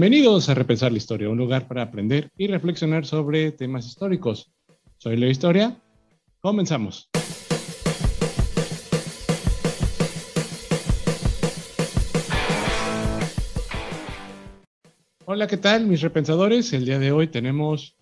Bienvenidos a Repensar la Historia, un lugar para aprender y reflexionar sobre temas históricos. Soy Leo Historia. Comenzamos. Hola, ¿qué tal mis repensadores? El día de hoy tenemos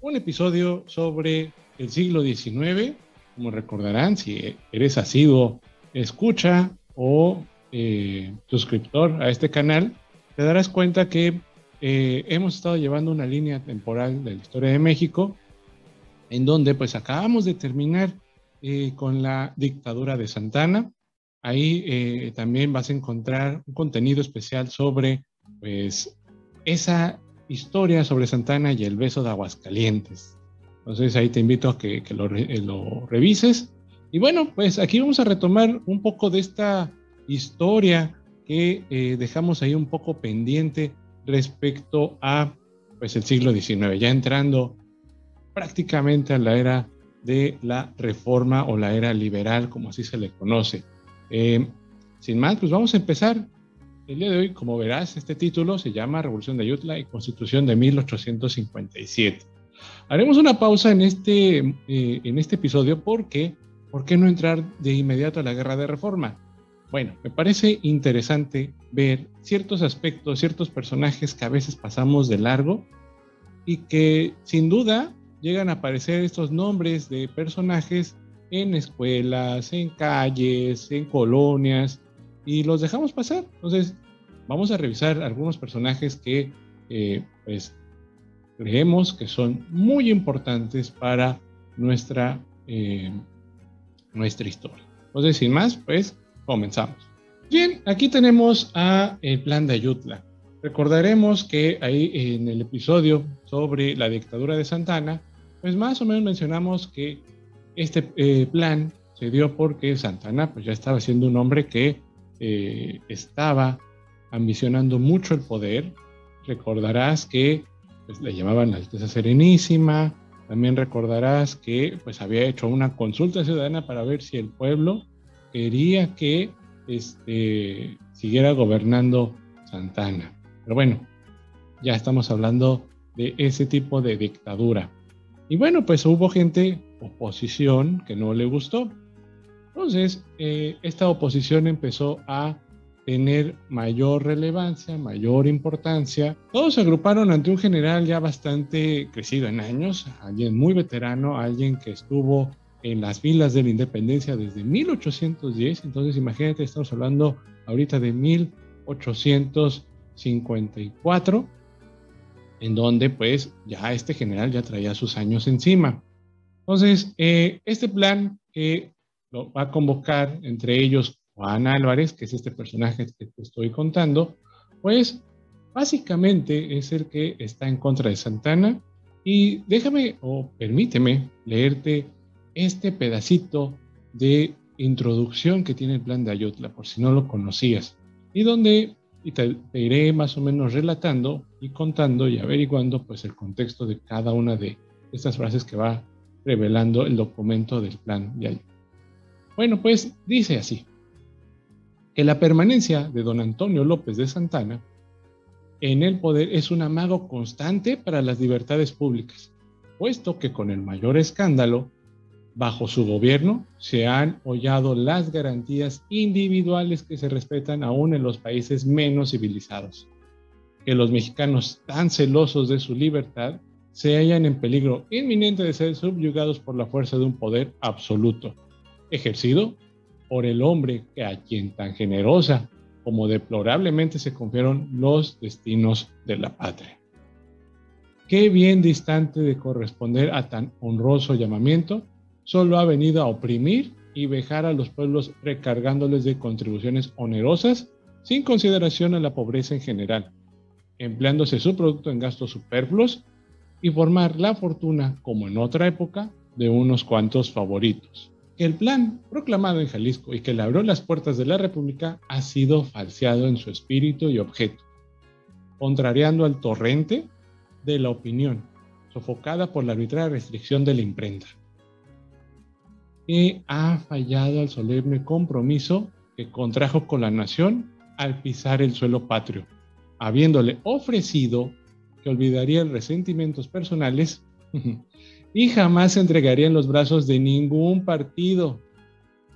un episodio sobre el siglo XIX. Como recordarán, si eres asiduo, escucha o eh, suscriptor a este canal, te darás cuenta que eh, hemos estado llevando una línea temporal de la historia de México, en donde pues acabamos de terminar eh, con la dictadura de Santana. Ahí eh, también vas a encontrar un contenido especial sobre pues esa historia sobre Santana y el beso de Aguascalientes. Entonces ahí te invito a que, lo, lo revises. Y bueno, pues aquí vamos a retomar un poco de esta historia que eh, dejamos ahí un poco pendiente respecto a pues el siglo XIX, ya entrando prácticamente a la era de la reforma o la era liberal, como así se le conoce. Eh, sin más, pues vamos a empezar. El día de hoy, como verás, este título se llama Revolución de Ayutla y Constitución de 1857. Haremos una pausa en este, eh, en este episodio porque, ¿por qué no entrar de inmediato a la guerra de reforma? Bueno, me parece interesante ver ciertos aspectos, ciertos personajes que a veces pasamos de largo y que sin duda llegan a aparecer estos nombres de personajes en escuelas, en calles, en colonias y los dejamos pasar. Entonces, vamos a revisar algunos personajes que eh, pues creemos que son muy importantes para nuestra, eh, nuestra historia. Entonces, sin más, pues Comenzamos. Bien, aquí tenemos a el plan de Ayutla. Recordaremos que ahí en el episodio sobre la dictadura de Santana, pues más o menos mencionamos que este eh, plan se dio porque Santana pues ya estaba siendo un hombre que eh, estaba ambicionando mucho el poder. Recordarás que pues, le llamaban la Alteza Serenísima. También recordarás que pues había hecho una consulta ciudadana para ver si el pueblo quería que este, siguiera gobernando Santana. Pero bueno, ya estamos hablando de ese tipo de dictadura. Y bueno, pues hubo gente, oposición, que no le gustó. Entonces, eh, esta oposición empezó a tener mayor relevancia, mayor importancia. Todos se agruparon ante un general ya bastante crecido en años, alguien muy veterano, alguien que estuvo en las filas de la independencia desde 1810. Entonces, imagínate, estamos hablando ahorita de 1854, en donde pues ya este general ya traía sus años encima. Entonces, eh, este plan que lo va a convocar entre ellos Juan Álvarez, que es este personaje que te estoy contando, pues básicamente es el que está en contra de Santana. Y déjame o permíteme leerte este pedacito de introducción que tiene el plan de Ayutla, por si no lo conocías, y donde te, iré más o menos relatando y contando y averiguando pues el contexto de cada una de estas frases que va revelando el documento del plan de Ayutla. Bueno, pues dice así, que la permanencia de don Antonio López de Santana en el poder es un amago constante para las libertades públicas, puesto que con el mayor escándalo Bajo su gobierno se han hollado las garantías individuales que se respetan aún en los países menos civilizados. Que los mexicanos tan celosos de su libertad se hallan en peligro inminente de ser subyugados por la fuerza de un poder absoluto, ejercido por el hombre que a quien tan generosa como deplorablemente se confiaron los destinos de la patria. Qué bien distante de corresponder a tan honroso llamamiento solo ha venido a oprimir y vejar a los pueblos recargándoles de contribuciones onerosas sin consideración a la pobreza en general, empleándose su producto en gastos superfluos y formar la fortuna, como en otra época, de unos cuantos favoritos. El plan proclamado en Jalisco y que le abrió las puertas de la República ha sido falseado en su espíritu y objeto, contrariando al torrente de la opinión, sofocada por la arbitraria restricción de la imprenta que ha fallado al solemne compromiso que contrajo con la nación al pisar el suelo patrio, habiéndole ofrecido que olvidaría resentimientos personales y jamás se entregaría en los brazos de ningún partido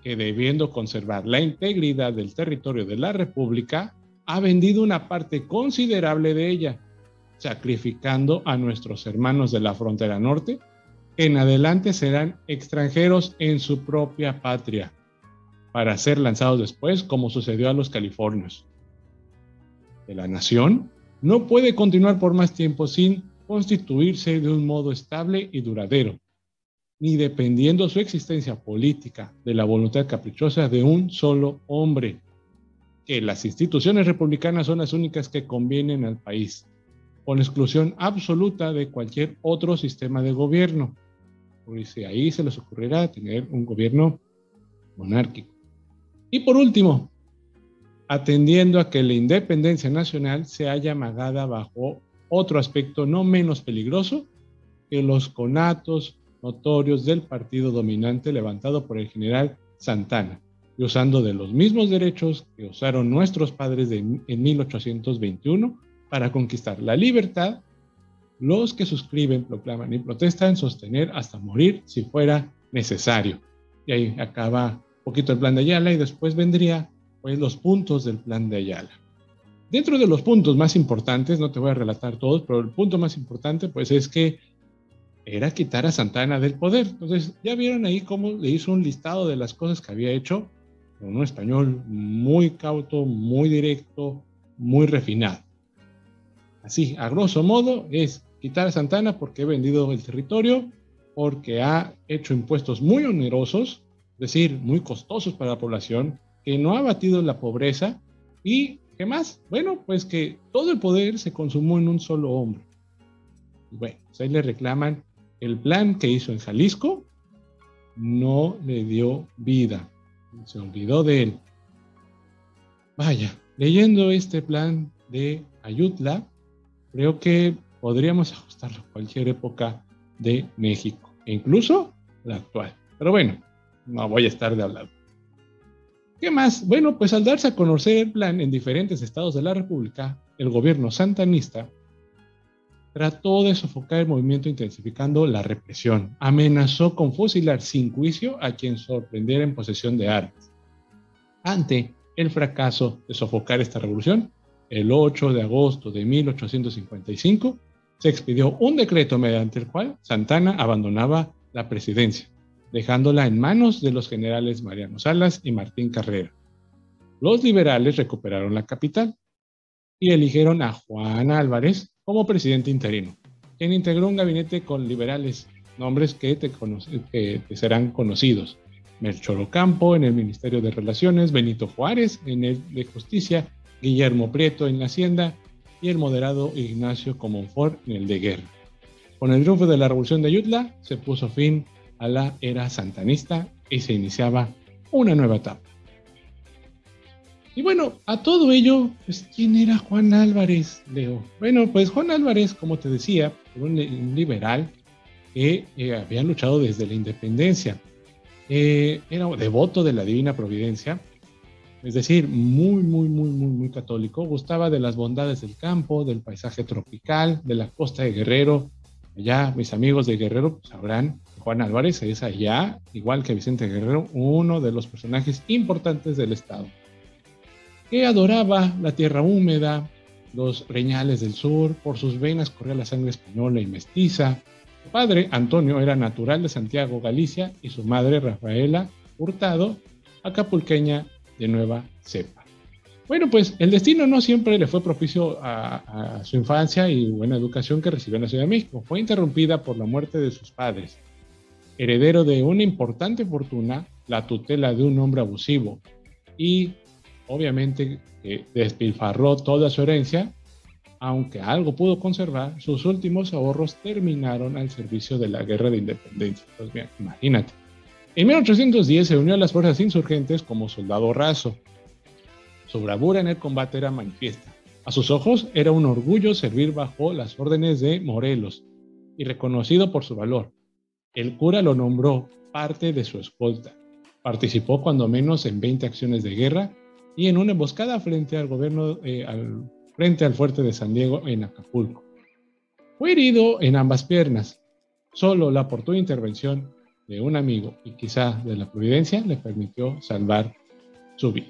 que debiendo conservar la integridad del territorio de la República, ha vendido una parte considerable de ella, sacrificando a nuestros hermanos de la frontera norte, en adelante serán extranjeros en su propia patria, para ser lanzados después como sucedió a los californios. La nación no puede continuar por más tiempo sin constituirse de un modo estable y duradero, ni dependiendo su existencia política de la voluntad caprichosa de un solo hombre, que las instituciones republicanas son las únicas que convienen al país, con exclusión absoluta de cualquier otro sistema de gobierno. Porque ahí se les ocurrirá tener un gobierno monárquico. Y por último, atendiendo a que la independencia nacional se haya amagada bajo otro aspecto no menos peligroso que los conatos notorios del partido dominante levantado por el general Santana, y usando de los mismos derechos que usaron nuestros padres en 1821 para conquistar la libertad, los que suscriben, proclaman y protestan sostener hasta morir si fuera necesario. Y ahí acaba un poquito el plan de Ayala y después vendría pues los puntos del plan de Ayala. Dentro de los puntos más importantes, no te voy a relatar todos, pero el punto más importante pues es que era quitar a Santana del poder. Entonces, ya vieron ahí cómo le hizo un listado de las cosas que había hecho, un español muy cauto, muy directo, muy refinado. Así, a grosso modo, es quitar a Santana porque ha vendido el territorio, porque ha hecho impuestos muy onerosos, es decir, muy costosos para la población, que no ha batido la pobreza y, ¿qué más? Bueno, pues que todo el poder se consumó en un solo hombre. Bueno, pues ahí le reclaman el plan que hizo en Jalisco no le dio vida, se olvidó de él. Vaya, leyendo este plan de Ayutla, creo que podríamos ajustarlo a cualquier época de México, e incluso la actual. Pero bueno, no voy a estar de hablar. ¿Qué más? Bueno, pues al darse a conocer el plan en diferentes estados de la República, el gobierno santanista trató de sofocar el movimiento intensificando la represión. Amenazó con fusilar sin juicio a quien sorprendiera en posesión de armas. Ante el fracaso de sofocar esta revolución, el 8 de agosto de 1855 se expidió un decreto mediante el cual Santana abandonaba la presidencia, dejándola en manos de los generales Mariano Salas y Martín Carrera. Los liberales recuperaron la capital y eligieron a Juan Álvarez como presidente interino, quien integró un gabinete con liberales, nombres que te, serán conocidos. Melchor Ocampo en el Ministerio de Relaciones, Benito Juárez en el de Justicia, Guillermo Prieto en la Hacienda y el moderado Ignacio Comonfort en el de Guerra. Con el triunfo de la Revolución de Ayutla se puso fin a la era santanista y se iniciaba una nueva etapa. Y bueno, a todo ello, pues, ¿quién era Juan Álvarez, Leo? Bueno, pues Juan Álvarez, como te decía, un, liberal que eh, había luchado desde la independencia. Eh, era devoto de la Divina Providencia, es decir, muy, muy, muy, muy, muy católico. Gustaba de las bondades del campo, del paisaje tropical, de la costa de Guerrero. Allá, mis amigos de Guerrero sabrán, Juan Álvarez es allá, igual que Vicente Guerrero, uno de los personajes importantes del Estado que adoraba la tierra húmeda, los reñales del sur, por sus venas corría la sangre española y mestiza. Su padre, Antonio, era natural de Santiago, Galicia, y su madre, Rafaela Hurtado, acapulqueña de nueva cepa. Bueno, pues el destino no siempre le fue propicio a, su infancia y buena educación que recibió en la Ciudad de México. Fue interrumpida por la muerte de sus padres. Heredero de una importante fortuna, la tutela de un hombre abusivo y obviamente despilfarró toda su herencia, aunque algo pudo conservar, sus últimos ahorros terminaron al servicio de la guerra de independencia. Pues bien, imagínate. En 1810 se unió a las fuerzas insurgentes como soldado raso. Su bravura en el combate era manifiesta. A sus ojos era un orgullo servir bajo las órdenes de Morelos y reconocido por su valor. El cura lo nombró parte de su escolta. Participó cuando menos en 20 acciones de guerra y en una emboscada frente al gobierno, eh, frente al fuerte de San Diego en Acapulco. Fue herido en ambas piernas. Solo la oportuna intervención de un amigo y quizá de la providencia le permitió salvar su vida.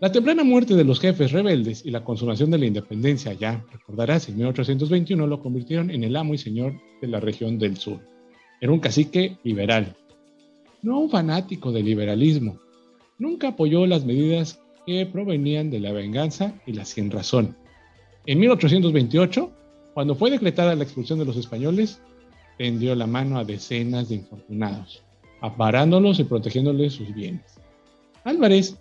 La temprana muerte de los jefes rebeldes y la consumación de la independencia ya, recordarás, en 1821 lo convirtieron en el amo y señor de la región del sur. Era un cacique liberal, no un fanático del liberalismo. Nunca apoyó las medidas que provenían de la venganza y la sin razón. En 1828, cuando fue decretada la expulsión de los españoles, tendió la mano a decenas de infortunados, aparándolos y protegiéndoles sus bienes. Álvarez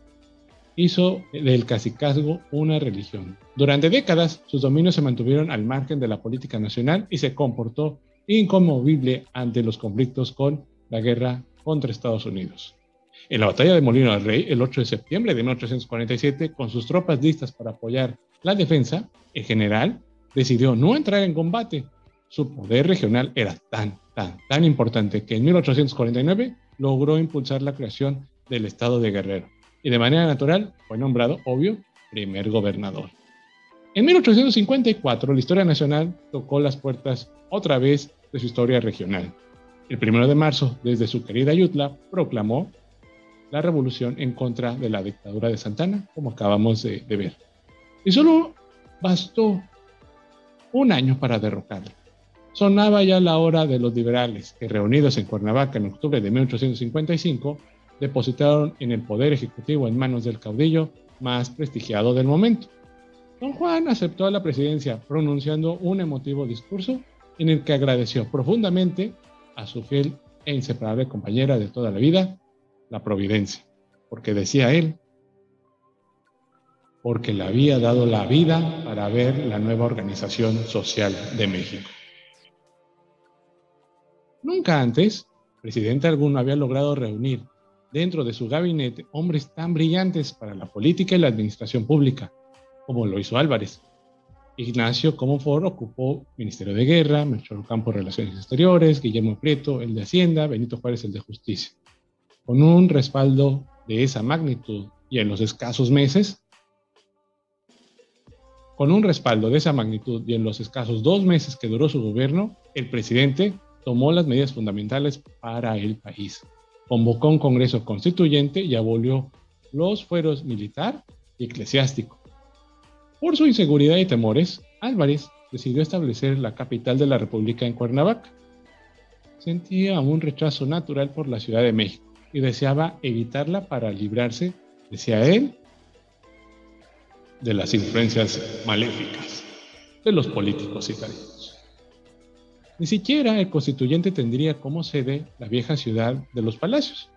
hizo del cacicazgo una religión. Durante décadas, sus dominios se mantuvieron al margen de la política nacional y se comportó inconmovible ante los conflictos con la guerra contra Estados Unidos. En la batalla de Molino del Rey, el 8 de septiembre de 1847, con sus tropas listas para apoyar la defensa, el general decidió no entrar en combate. Su poder regional era tan, tan, tan importante que en 1849 logró impulsar la creación del estado de Guerrero y de manera natural fue nombrado, obvio, primer gobernador. En 1854 la historia nacional tocó las puertas otra vez de su historia regional. El primero de marzo, desde su querida Ayutla, proclamó la revolución en contra de la dictadura de Santana, como acabamos de, de ver. Y solo bastó un año para derrocarla. Sonaba ya la hora de los liberales, que reunidos en Cuernavaca en octubre de 1855, depositaron en el poder ejecutivo en manos del caudillo más prestigiado del momento. Don Juan aceptó la presidencia pronunciando un emotivo discurso en el que agradeció profundamente a su fiel e inseparable compañera de toda la vida, la Providencia, porque decía él, porque le había dado la vida para ver la nueva organización social de México. Nunca antes, presidente alguno había logrado reunir dentro de su gabinete hombres tan brillantes para la política y la administración pública, como lo hizo Álvarez, Ignacio Comonfort ocupó Ministerio de Guerra, Melchor Campo Relaciones Exteriores, Guillermo Prieto el de Hacienda, Benito Juárez el de Justicia. Con un respaldo de esa magnitud y en los escasos meses, con un respaldo de esa magnitud y en los escasos dos meses que duró su gobierno, el presidente tomó las medidas fundamentales para el país. Convocó un Congreso Constituyente y abolió los fueros militar y eclesiástico por su inseguridad y temores, Álvarez decidió establecer la capital de la República en Cuernavaca. Sentía un rechazo natural por la Ciudad de México y deseaba evitarla para librarse, decía él, de las influencias maléficas de los políticos italianos. Ni siquiera el constituyente tendría como sede la vieja ciudad de los palacios.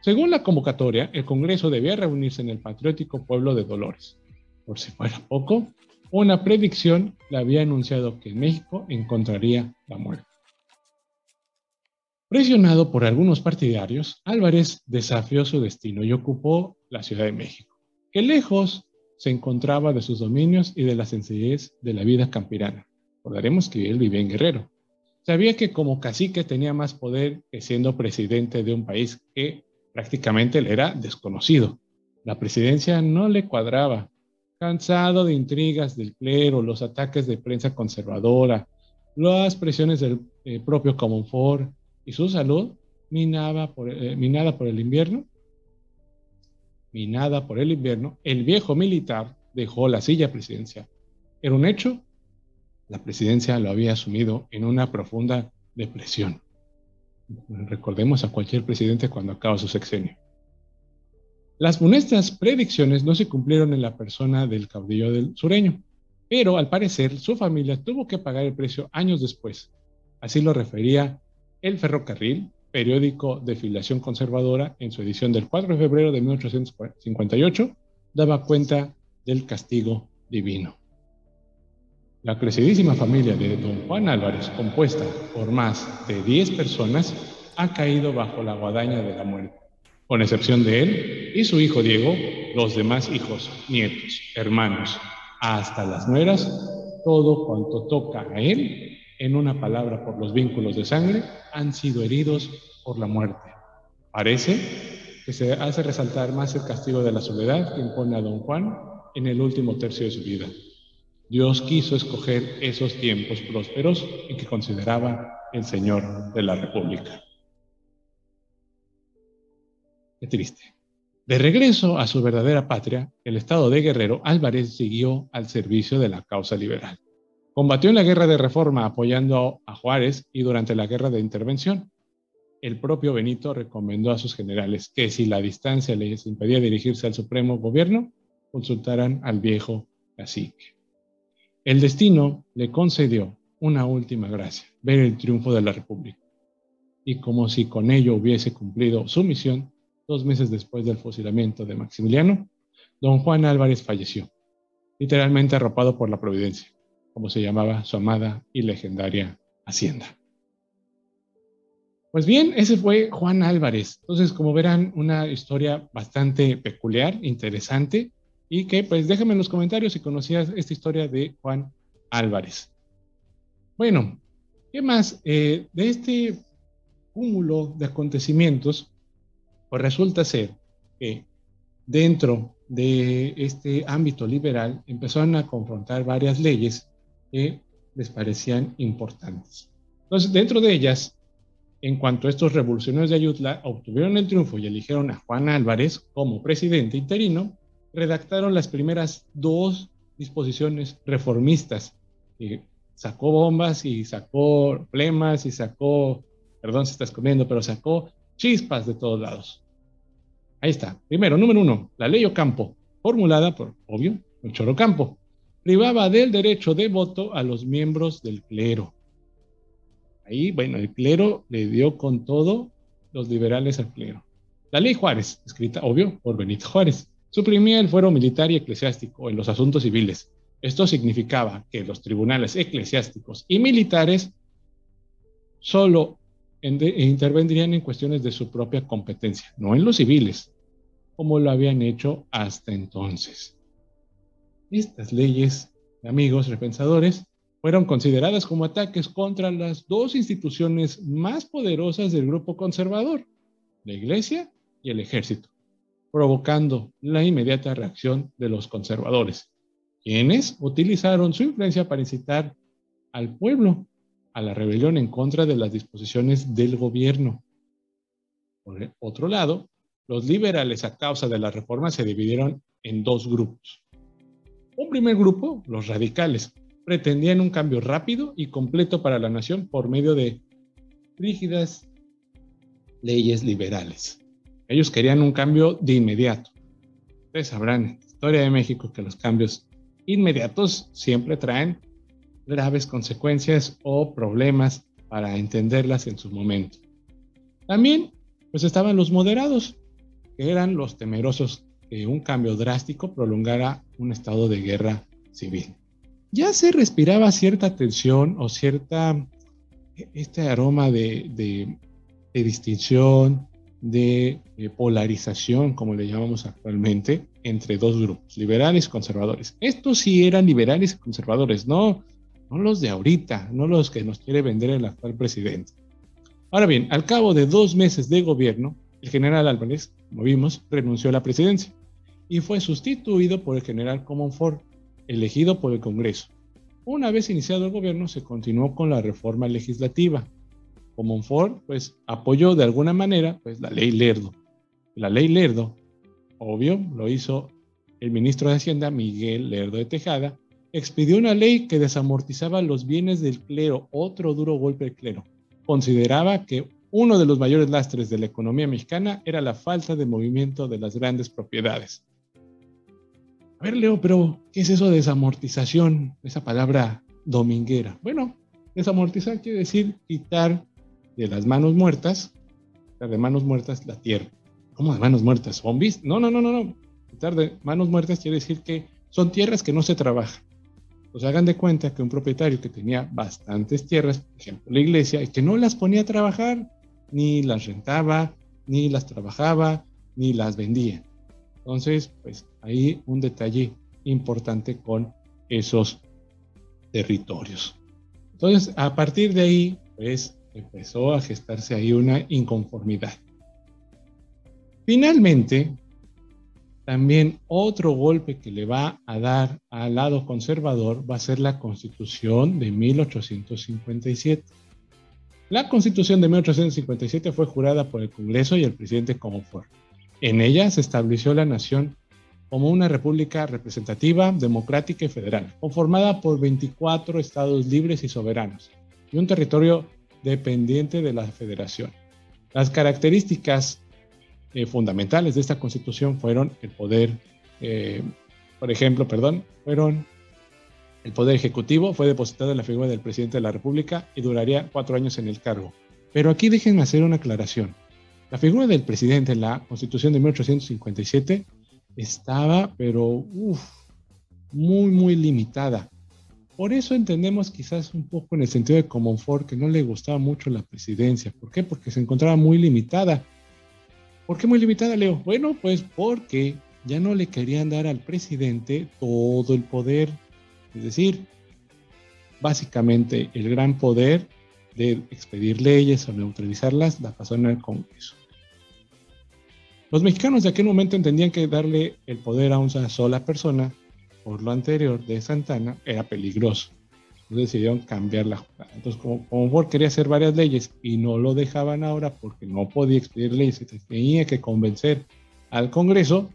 Según la convocatoria, el Congreso debía reunirse en el patriótico pueblo de Dolores, por si fuera poco, una predicción le había anunciado que en México encontraría la muerte. Presionado por algunos partidarios, Álvarez desafió su destino y ocupó la Ciudad de México, que lejos se encontraba de sus dominios y de la sencillez de la vida campirana. Recordaremos que él vivía en Guerrero. Sabía que como cacique tenía más poder que siendo presidente de un país que prácticamente le era desconocido. La presidencia no le cuadraba cansado de intrigas del clero, los ataques de prensa conservadora, las presiones del eh, propio Comonfort y su salud, eh, minada por el invierno, minada por el invierno, el viejo militar dejó la silla presidencial. Era un hecho, la presidencia lo había asumido en una profunda depresión. Recordemos a cualquier presidente cuando acaba su sexenio. Las funestas predicciones no se cumplieron en la persona del caudillo del sureño, pero al parecer su familia tuvo que pagar el precio años después. Así lo refería El Ferrocarril, periódico de filiación conservadora, en su edición del 4 de febrero de 1858, daba cuenta del castigo divino. La crecidísima familia de don Juan Álvarez, compuesta por más de 10 personas, ha caído bajo la guadaña de la muerte. Con excepción de él y su hijo Diego, los demás hijos, nietos, hermanos, hasta las nueras, todo cuanto toca a él, en una palabra por los vínculos de sangre, han sido heridos por la muerte. Parece que se hace resaltar más el castigo de la soledad que impone a don Juan en el último tercio de su vida. Dios quiso escoger esos tiempos prósperos en que consideraba el Señor de la República. Qué triste. De regreso a su verdadera patria, el estado de Guerrero, Álvarez siguió al servicio de la causa liberal. Combatió en la guerra de reforma apoyando a Juárez y durante la guerra de intervención. El propio Benito recomendó a sus generales que si la distancia les impedía dirigirse al supremo gobierno, consultaran al viejo cacique. El destino le concedió una última gracia, ver el triunfo de la República. Y como si con ello hubiese cumplido su misión, Dos meses después del fusilamiento de Maximiliano, don Juan Álvarez falleció, literalmente arropado por la providencia, como se llamaba su amada y legendaria hacienda. Pues bien, ese fue Juan Álvarez. Entonces, como verán, una historia bastante peculiar, interesante, y que pues déjame en los comentarios si conocías esta historia de Juan Álvarez. Bueno, ¿qué más? Eh, de este cúmulo de acontecimientos, pues resulta ser que dentro de este ámbito liberal empezaron a confrontar varias leyes que les parecían importantes. Entonces, dentro de ellas, en cuanto a estos revolucionarios de Ayutla obtuvieron el triunfo y eligieron a Juan Álvarez como presidente interino, redactaron las primeras dos disposiciones reformistas. sacó bombas y sacó plemas y sacó, perdón si estás comiendo, pero sacó chispas de todos lados. Ahí está. Primero, número uno, la ley Ocampo, formulada por, obvio, el Choro Campo, privaba del derecho de voto a los miembros del clero. Ahí, bueno, el clero le dio con todo los liberales al clero. La ley Juárez, escrita, obvio, por Benito Juárez, suprimía el fuero militar y eclesiástico en los asuntos civiles. Esto significaba que los tribunales eclesiásticos y militares solo intervendrían en cuestiones de su propia competencia, no en los civiles como lo habían hecho hasta entonces. Estas leyes, amigos repensadores, fueron consideradas como ataques contra las dos instituciones más poderosas del grupo conservador, la Iglesia y el Ejército, provocando la inmediata reacción de los conservadores, quienes utilizaron su influencia para incitar al pueblo a la rebelión en contra de las disposiciones del gobierno. Por otro lado, los liberales a causa de la reforma se dividieron en dos grupos. Un primer grupo, los radicales, pretendían un cambio rápido y completo para la nación por medio de rígidas leyes liberales. Ellos querían un cambio de inmediato. Ustedes sabrán en la historia de México que los cambios inmediatos siempre traen graves consecuencias o problemas para entenderlas en su momento. También pues estaban los moderados, eran los temerosos que un cambio drástico prolongara un estado de guerra civil. Ya se respiraba cierta tensión o cierta, este aroma de, distinción, de, polarización, como le llamamos actualmente, entre dos grupos, liberales y conservadores. Estos sí eran liberales y conservadores, no, no los de ahorita, no los que nos quiere vender el actual presidente. Ahora bien, al cabo de dos meses de gobierno, el general Álvarez, como vimos, renunció a la presidencia y fue sustituido por el general Comonfort, elegido por el Congreso. Una vez iniciado el gobierno, se continuó con la reforma legislativa. Comonfort, pues, apoyó de alguna manera, pues, la ley Lerdo. La ley Lerdo, obvio, lo hizo el ministro de Hacienda, Miguel Lerdo de Tejada, expidió una ley que desamortizaba los bienes del clero, otro duro golpe del clero. Consideraba que uno de los mayores lastres de la economía mexicana era la falta de movimiento de las grandes propiedades. A ver, Leo, pero ¿qué es eso de desamortización? Esa palabra dominguera. Bueno, desamortizar quiere decir quitar de las manos muertas, de manos muertas la tierra. ¿Cómo de manos muertas? ¿Zombies? No, no, no, no, no. Manos muertas quiere decir que son tierras que no se trabajan. Pues hagan de cuenta que un propietario que tenía bastantes tierras, por ejemplo la iglesia, y que no las ponía a trabajar, ni las rentaba, ni las trabajaba, ni las vendía. Entonces, pues ahí un detalle importante con esos territorios. Entonces, a partir de ahí, pues empezó a gestarse ahí una inconformidad. Finalmente, También otro golpe que le va a dar al lado conservador va a ser la constitución de 1857. La constitución de 1857 fue jurada por el Congreso y el presidente Comonfort. En ella se estableció la nación como una república representativa, democrática y federal, conformada por 24 estados libres y soberanos y un territorio dependiente de la federación. Las características eh, fundamentales de esta constitución fueron el poder, eh, por ejemplo, perdón, fueron el poder ejecutivo fue depositado en la figura del presidente de la República y duraría cuatro años en el cargo. Pero aquí déjenme hacer una aclaración. La figura del presidente en la constitución de 1857 estaba, pero uff, muy, muy limitada. Por eso entendemos quizás un poco en el sentido de Comonfort que no le gustaba mucho la presidencia. ¿Por qué? Porque se encontraba muy limitada. ¿Por qué muy limitada, Leo? Bueno, pues porque ya no le querían dar al presidente todo el poder. Es decir, básicamente el gran poder de expedir leyes o neutralizarlas la pasó en el Congreso. Los mexicanos de aquel momento entendían que darle el poder a una sola persona, por lo anterior de Santana, era peligroso. Entonces decidieron cambiar la jugada. Entonces, como, como Ford quería hacer varias leyes y no lo dejaban ahora porque no podía expedir leyes tenía que convencer al Congreso,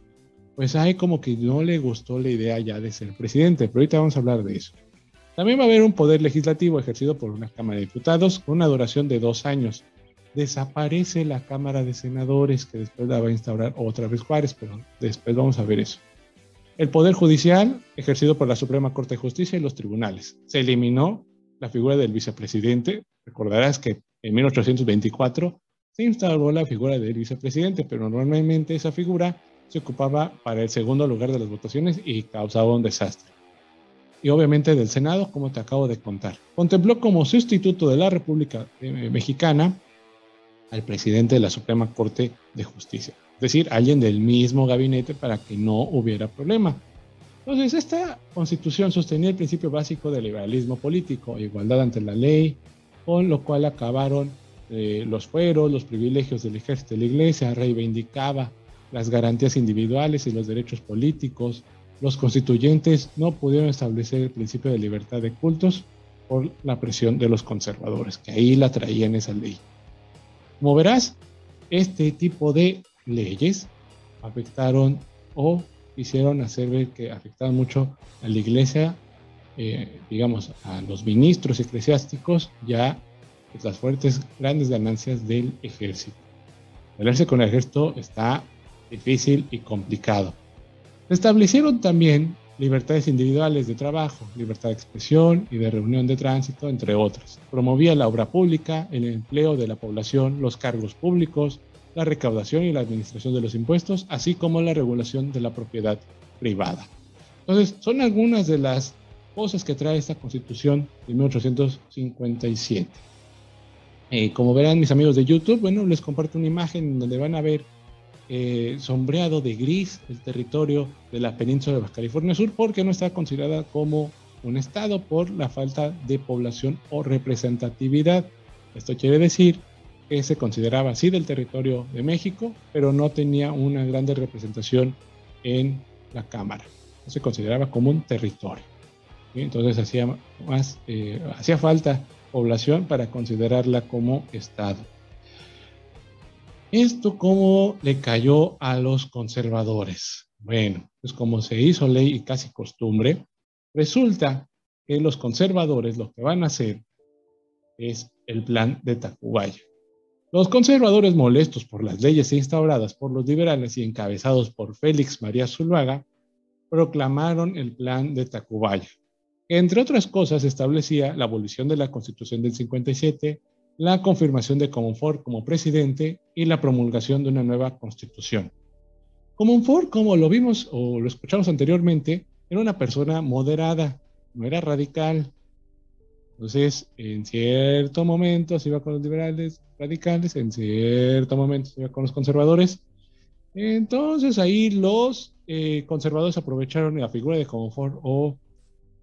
pues ahí como que no le gustó la idea ya de ser presidente. Pero ahorita vamos a hablar de eso. También va a haber un poder legislativo ejercido por una Cámara de Diputados con una duración de dos años desaparece la Cámara de Senadores, que después la va a instaurar otra vez Juárez, pero después vamos a ver eso. El Poder Judicial, ejercido por la Suprema Corte de Justicia y los tribunales. Se eliminó la figura del vicepresidente. Recordarás que en 1824 se instaló la figura del vicepresidente, pero normalmente esa figura se ocupaba para el segundo lugar de las votaciones y causaba un desastre. Y obviamente del Senado, como te acabo de contar. Contempló como sustituto de la República eh, Mexicana al presidente de la Suprema Corte de Justicia. Es decir, alguien del mismo gabinete para que no hubiera problema. Entonces, esta constitución sostenía el principio básico del liberalismo político, igualdad ante la ley, con lo cual acabaron eh, los fueros, los privilegios del ejército de la iglesia, reivindicaba las garantías individuales y los derechos políticos. Los constituyentes no pudieron establecer el principio de libertad de cultos por la presión de los conservadores, que ahí la traían esa ley. Como verás, este tipo de leyes afectaron o hicieron hacer ver que afectaban mucho a la iglesia, eh, digamos, a los ministros eclesiásticos, ya las fuertes, grandes ganancias del ejército. Pelearse con el ejército está difícil y complicado. Se establecieron también libertades individuales de trabajo, libertad de expresión y de reunión de tránsito, entre otras. Promovía la obra pública, el empleo de la población, los cargos públicos, la recaudación y la administración de los impuestos, así como la regulación de la propiedad privada. Entonces, son algunas de las cosas que trae esta constitución de 1857. Eh, como verán mis amigos de YouTube, bueno, les comparto una imagen donde van a ver eh, sombreado de gris el territorio de la península de Baja California Sur porque no está considerada como un estado por la falta de población o representatividad. Esto quiere decir que se consideraba así del territorio de México, pero no tenía una grande representación en la Cámara. No se consideraba como un territorio. Entonces hacía, más, eh, hacía falta población para considerarla como estado. ¿Esto cómo le cayó a los conservadores? Bueno, pues como se hizo ley y casi costumbre, resulta que los conservadores lo que van a hacer es el plan de Tacubaya. Los conservadores molestos por las leyes instauradas por los liberales y encabezados por Félix María Zuluaga, proclamaron el plan de Tacubaya, entre otras cosas establecía la abolición de la Constitución del 57, la confirmación de Comonfort como presidente y la promulgación de una nueva constitución. Comonfort, como lo vimos o lo escuchamos anteriormente, era una persona moderada, no era radical. Entonces, en cierto momento se iba con los liberales radicales, en cierto momento con los conservadores. Entonces ahí los eh, conservadores aprovecharon la figura de Comonfort o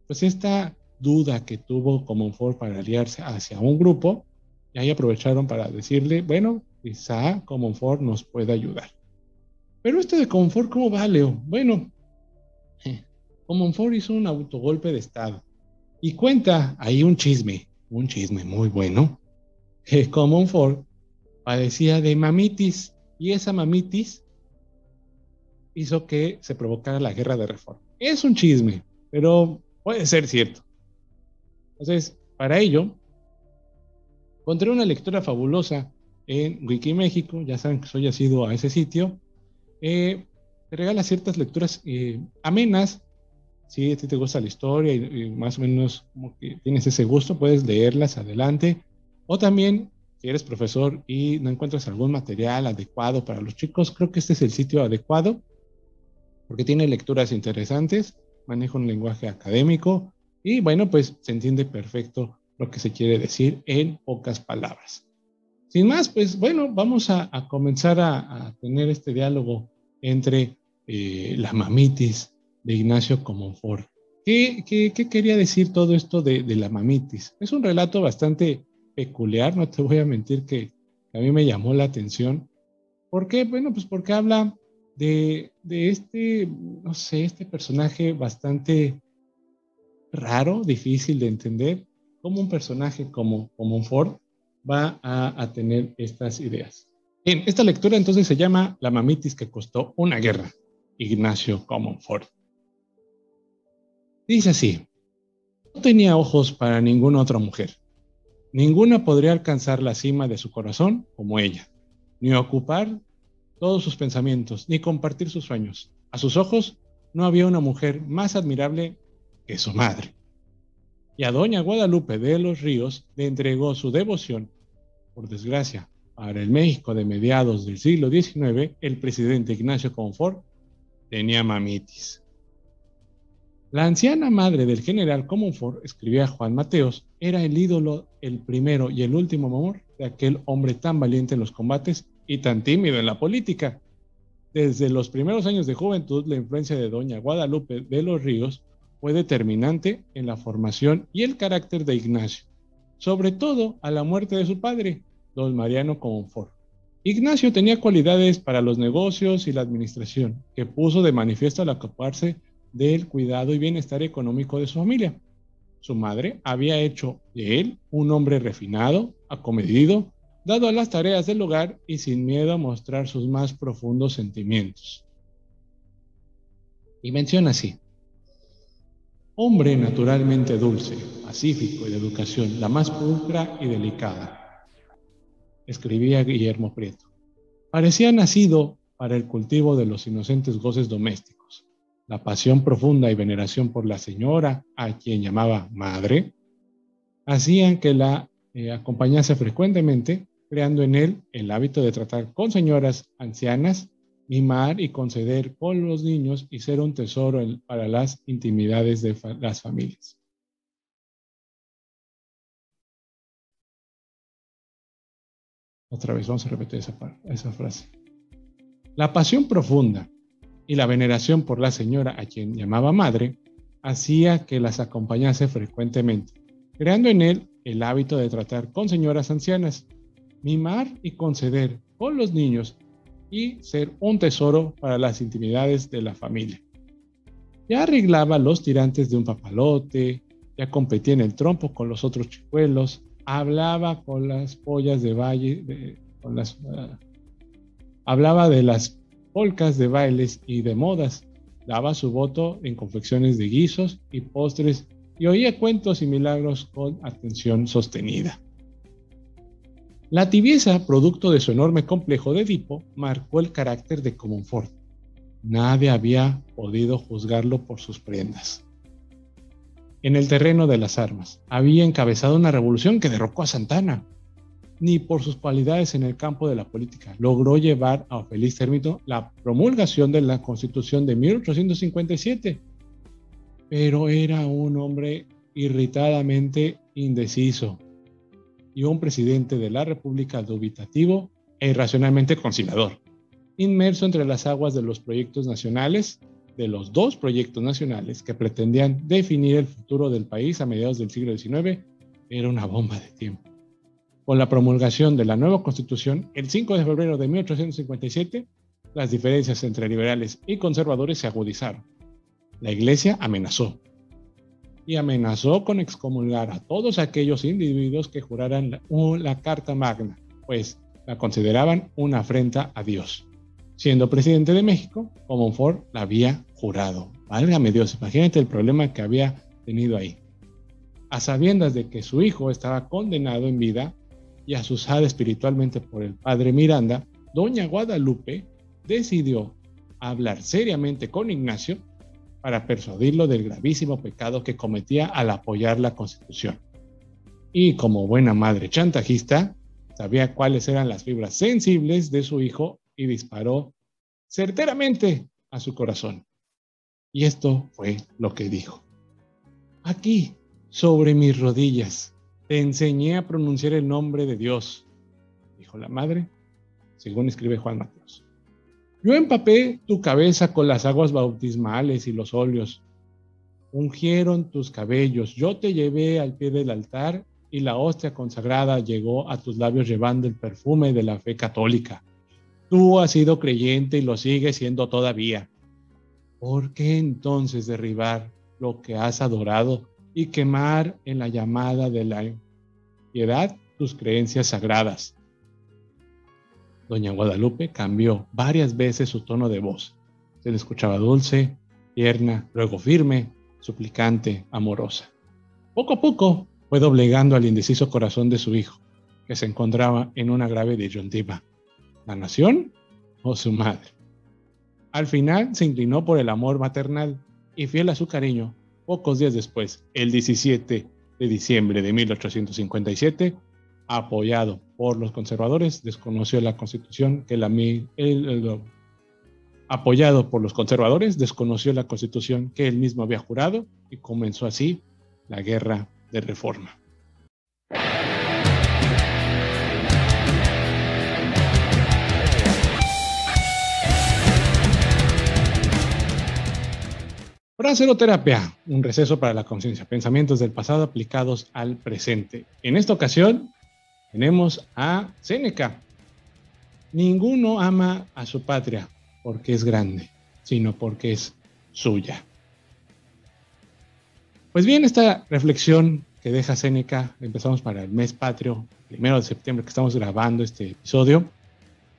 pues esta duda que tuvo Comonfort para aliarse hacia un grupo y ahí aprovecharon para decirle, bueno, quizá Comonfort nos puede ayudar. Pero este de confort, ¿cómo va, Leo? Bueno, Comonfort hizo un autogolpe de Estado y cuenta ahí un chisme, un chisme muy bueno, que Comonfort padecía de mamitis y esa mamitis hizo que se provocara la guerra de reforma. Es un chisme, pero puede ser cierto. Entonces, para ello, encontré una lectura fabulosa en Wikiméxico, ya saben que soy asiduo a ese sitio, eh, te regala ciertas lecturas eh, amenas, si a ti te gusta la historia y, más o menos como que tienes ese gusto, puedes leerlas adelante, o también si eres profesor y no encuentras algún material adecuado para los chicos, creo que este es el sitio adecuado porque tiene lecturas interesantes, maneja un lenguaje académico y bueno, pues se entiende perfecto lo que se quiere decir en pocas palabras. Sin más, pues bueno, vamos a, comenzar a, tener este diálogo entre eh, la mamitis de Ignacio Comonfort. ¿Qué, ¿Qué, quería decir todo esto de, la mamitis? Es un relato bastante peculiar, no te voy a mentir que a mí me llamó la atención. ¿Por qué? Bueno, pues porque habla de, este, no sé, este personaje bastante raro, difícil de entender, como un personaje como, como Ford va a, tener estas ideas. Bien, esta lectura entonces se llama La mamitis que costó una guerra, Ignacio Comonfort. Dice así, no tenía ojos para ninguna otra mujer. Ninguna podría alcanzar la cima de su corazón como ella, ni ocupar todos sus pensamientos, ni compartir sus sueños. A sus ojos no había una mujer más admirable que su madre. Y a doña Guadalupe de los Ríos le entregó su devoción. Por desgracia, para el México de mediados del siglo XIX, el presidente Ignacio Confort tenía mamitis. La anciana madre del general Comonfort, escribía Juan Mateos, era el ídolo, el primero y el último amor de aquel hombre tan valiente en los combates y tan tímido en la política. Desde los primeros años de juventud, la influencia de doña Guadalupe de los Ríos fue determinante en la formación y el carácter de Ignacio, sobre todo a la muerte de su padre, don Mariano Comonfort. Ignacio tenía cualidades para los negocios y la administración, que puso de manifiesto al ocuparse del cuidado y bienestar económico de su familia. Su madre había hecho de él un hombre refinado, acomedido, dado a las tareas del hogar y sin miedo a mostrar sus más profundos sentimientos. Y menciona así, hombre naturalmente dulce, pacífico y de educación, la más pulcra y delicada, escribía Guillermo Prieto. Parecía nacido para el cultivo de los inocentes goces domésticos. La pasión profunda y veneración por la señora, a quien llamaba madre, hacían que la eh, acompañase frecuentemente creando en él el hábito de tratar con señoras ancianas, mimar y conceder con los niños y ser un tesoro para las intimidades de las familias. Otra vez, vamos a repetir esa, esa frase. La pasión profunda y la veneración por la señora a quien llamaba madre hacía que las acompañase frecuentemente, creando en él el hábito de tratar con señoras ancianas, mimar y conceder con los niños y ser un tesoro para las intimidades de la familia. Ya arreglaba los tirantes de un papalote, ya competía en el trompo con los otros chicuelos, hablaba con las pollas de valle, con las, ah, hablaba de las polcas de bailes y de modas, daba su voto en confecciones de guisos y postres y oía cuentos y milagros con atención sostenida. La tibieza, producto de su enorme complejo de Edipo, marcó el carácter de Comonfort. Nadie había podido juzgarlo por sus prendas. En el terreno de las armas, había encabezado una revolución que derrocó a Santana. Ni por sus cualidades en el campo de la política logró llevar a feliz término la promulgación de la Constitución de 1857. Pero era un hombre irritadamente indeciso, y un presidente de la República dubitativo e irracionalmente conciliador, inmerso entre las aguas de los proyectos nacionales, de los dos proyectos nacionales que pretendían definir el futuro del país a mediados del siglo XIX, era una bomba de tiempo. Con la promulgación de la nueva constitución, el 5 de febrero de 1857, las diferencias entre liberales y conservadores se agudizaron. La iglesia amenazó y amenazó con excomulgar a todos aquellos individuos que juraran la, Carta Magna, pues la consideraban una afrenta a Dios. Siendo presidente de México, Comonfort la había jurado. Válgame Dios, imagínate el problema que había tenido ahí. A sabiendas de que su hijo estaba condenado en vida y asusada espiritualmente por el padre Miranda, doña Guadalupe decidió hablar seriamente con Ignacio para persuadirlo del gravísimo pecado que cometía al apoyar la Constitución. Y como buena madre chantajista, sabía cuáles eran las fibras sensibles de su hijo y disparó certeramente a su corazón. Y esto fue lo que dijo. Aquí, sobre mis rodillas, te enseñé a pronunciar el nombre de Dios, dijo la madre, según escribe Juan Mateos. Yo empapé tu cabeza con las aguas bautismales y los óleos. Ungieron tus cabellos. Yo te llevé al pie del altar y la hostia consagrada llegó a tus labios llevando el perfume de la fe católica. Tú has sido creyente y lo sigues siendo todavía. ¿Por qué entonces derribar lo que has adorado y quemar en la llamada de la piedad tus creencias sagradas? Doña Guadalupe cambió varias veces su tono de voz. Se le escuchaba dulce, tierna, luego firme, suplicante, amorosa. Poco a poco fue doblegando al indeciso corazón de su hijo, que se encontraba en una grave disyuntiva. ¿La nación o su madre? Al final se inclinó por el amor maternal y fiel a su cariño, pocos días después, el 17 de diciembre de 1857, apoyado por los conservadores, desconoció la constitución que la apoyado por los conservadores, desconoció la constitución que él mismo había jurado y comenzó así la guerra de reforma. Braceroterapia, un receso para la conciencia, pensamientos del pasado aplicados al presente. En esta ocasión tenemos a Séneca. Ninguno ama a su patria porque es grande, sino porque es suya. Pues bien, esta reflexión que deja Séneca, empezamos para el mes patrio, primero de septiembre que estamos grabando este episodio,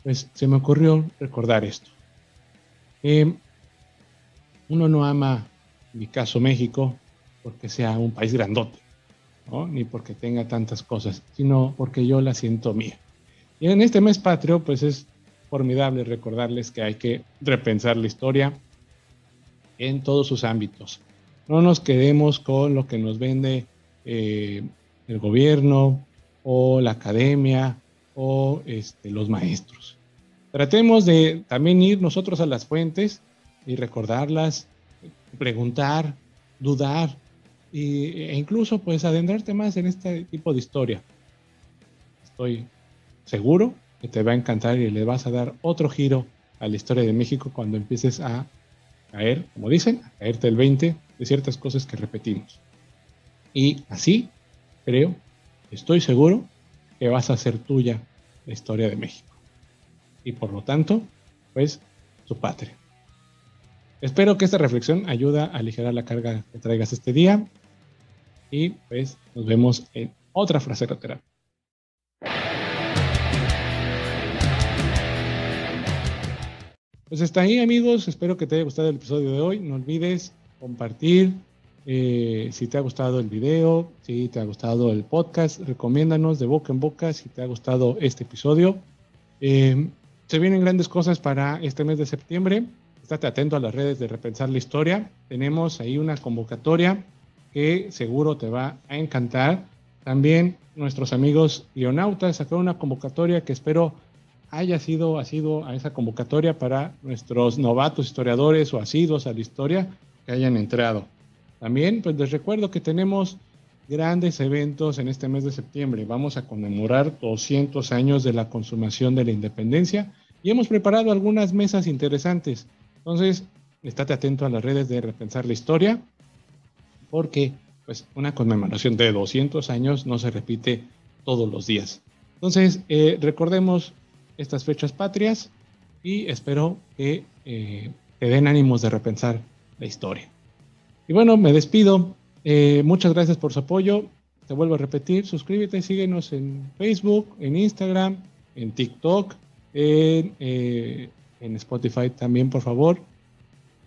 pues se me ocurrió recordar esto. Uno no ama, en mi caso México, porque sea un país grandote ni porque tenga tantas cosas, sino porque yo la siento mía. Y en este mes patrio, pues es formidable recordarles que hay que repensar la historia en todos sus ámbitos. No nos quedemos con lo que nos vende eh, el gobierno o la academia o este, los maestros. Tratemos de también ir nosotros a las fuentes y recordarlas, preguntar, dudar, e incluso pues adentrarte más en este tipo de historia. Estoy seguro que te va a encantar y le vas a dar otro giro a la historia de México cuando empieces a caer, como dicen, a caerte el 20 de ciertas cosas que repetimos. Y así, creo, estoy seguro que vas a hacer tuya la historia de México. Y por lo tanto, pues, su patria. Espero que esta reflexión ayude a aligerar la carga que traigas este día y pues nos vemos en otra frase lateral. Pues está ahí amigos, espero que te haya gustado el episodio de hoy. No olvides compartir eh, si te ha gustado el video, si te ha gustado el podcast, recomiéndanos de boca en boca si te ha gustado este episodio. Eh, se vienen grandes cosas para este mes de septiembre. Estate atento a las redes de Repensar la Historia. Tenemos ahí una convocatoria que seguro te va a encantar. También nuestros amigos guionautas sacaron una convocatoria que espero haya sido asiduo a esa convocatoria para nuestros novatos historiadores o asiduos a la historia que hayan entrado. También pues les recuerdo que tenemos grandes eventos en este mes de septiembre. Vamos a conmemorar 200 años de la consumación de la independencia y hemos preparado algunas mesas interesantes. Entonces, estate atento a las redes de Repensar la Historia porque pues, una conmemoración de 200 años no se repite todos los días. Entonces, eh, recordemos estas fechas patrias y espero que eh, te den ánimos de repensar la historia. Y bueno, me despido. Eh, muchas gracias por su apoyo. Te vuelvo a repetir, suscríbete, síguenos en Facebook, en Instagram, en TikTok, en, en Spotify también, por favor.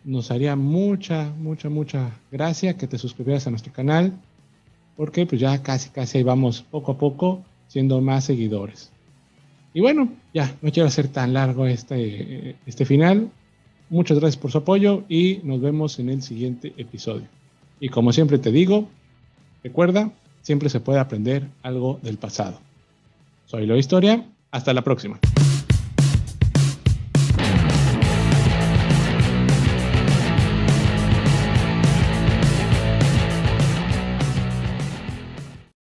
Nos haría mucha, mucha, mucha gracia que te suscribieras a nuestro canal, porque pues ya casi, casi ahí vamos poco a poco siendo más seguidores. Y bueno, ya, no quiero hacer tan largo este, este final. Muchas gracias por su apoyo y nos vemos en el siguiente episodio. Y como siempre te digo, recuerda, siempre se puede aprender algo del pasado. Soy Lo Historia, hasta la próxima.